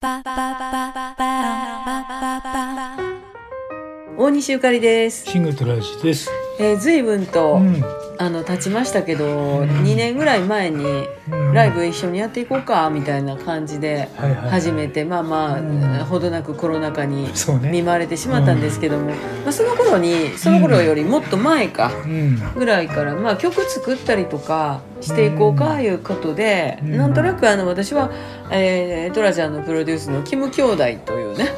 バババ大西ゆかりです。シングトラジです。えー、随分と、うんあの経ちましたけど、ん2年ぐらい前にうんライブ一緒にやっていこうかみたいな感じではいはいはい始めて、まあまあ、うんほどなくコロナ禍に見舞われてしまったんですけども、まあ、その頃にその頃よりもっと前か。ぐらいから、まあ、曲作ったりとかしていこうかいうことで、うんなんとなくあの私は、えートラちゃんのプロデュースのキム兄弟というね、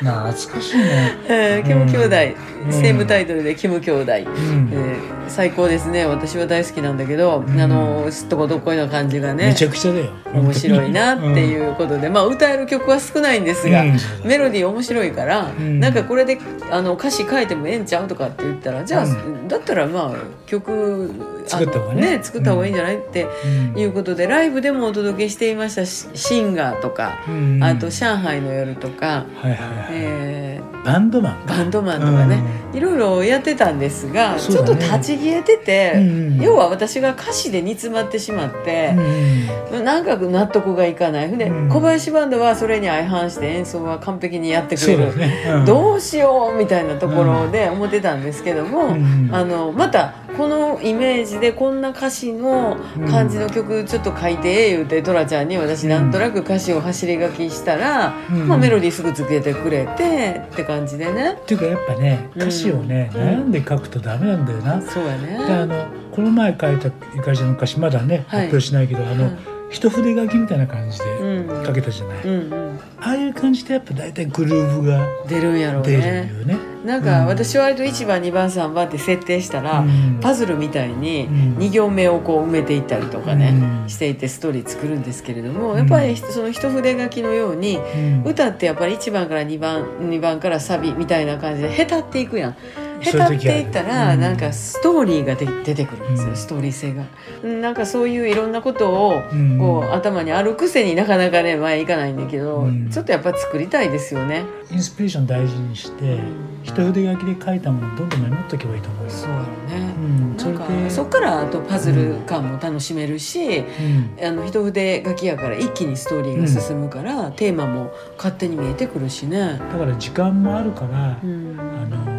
懐かしいね。えーキム兄弟、うん。セームタイトルでキム兄弟、うん。えー最高ですね。私は大好きなんだけど、うん。あのすっとこどっこいな感じがねめちゃくちゃだよ。面白いなっていうことで、まあ歌える曲は少ないんですが、メロディー面白いから、ん。なんかこれであの歌詞書いてもええんちゃうとかって言ったらじゃあ、うだったらまあ曲作った方がね。作った方がいいんじゃない、ってうん。いうことでライブでもお届けしていましたしシンガーとか、うん。あと上海の夜とか、はいはいはい。えー。バンドマン。バンドマンとかね、いろいろやってたんですが、ちょっと立ち消えてて、うん要は私が歌詞で煮詰まってしまってう、んなんか納得がいかない。で、うん。小林バンドはそれに相反して演奏は完璧にやってくれる、ね。うん。どうしようみたいなところで思ってたんですけども、うん。あのまたこのイメージでこんな歌詞の感じの曲ちょっと書いてええ言うてトラちゃんに私なんとなく歌詞を走り書きしたら、うん。まあ、メロディーすぐつけてくれてって感じでね。っていうかやっぱね歌詞をね、うん。悩んで書くとダメなんだよな。そうやであね。のこの前書いたゆかりちゃんの歌詞まだね、はい。発表しないけどあの、うん一筆書きみたいな感じでうん。書けたじゃない、うんうん、ああいう感じでやっぱ大体グルーヴが出るんやろう出るよね。ね。なんかうん。私は割と1番2番3番って設定したら、うん。パズルみたいにうん。2行目をこう埋めていったりとかね、うん。していてストーリー作るんですけれども、うん。やっぱりその一筆書きのようにうん。歌ってやっぱり1番から2番2番からサビみたいな感じでへたっていくやん。へたっていったらうんなんかストーリーがで出てくるんですよ、うんストーリー性が。うんなんかそういういろんなことをうんこう頭にあるくせになかなかね前いかないんだけど、うんちょっとやっぱ作りたいですよね。インスピレーション大事にして、一筆書きで書いたものどんどんメモっとけばいいと思うよ。そうやろね。うん、そなんかそっからあとパズル感も楽しめるし、うんあの一筆書きやから一気にストーリーが進むから、テーマも勝手に見えてくるしね。だから時間もあるから、うん、あのー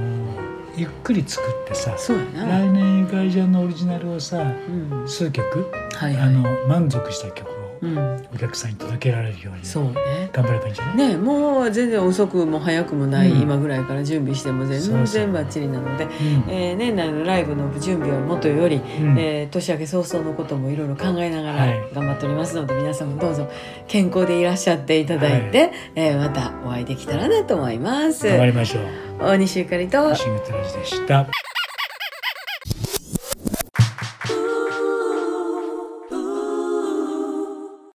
ゆっくり作ってさ。来年ゆかりちゃんのオリジナルをさうん、数曲、はいはい。あの満足した曲をうん、お客さんに届けられるようにそうね。頑張ればいいんじゃない？ね、もう全然遅くも早くもない、うん。今ぐらいから準備しても全然バッチリなので、うん。えー年内のライブの準備はもとより、うん。えー年明け早々のこともいろいろ考えながらはい。頑張っておりますので、皆さんもどうぞ健康でいらっしゃっていただいて、えーまたお会いできたらなと思います。頑張りましょう大西ゆかりと。シングルトラジでした。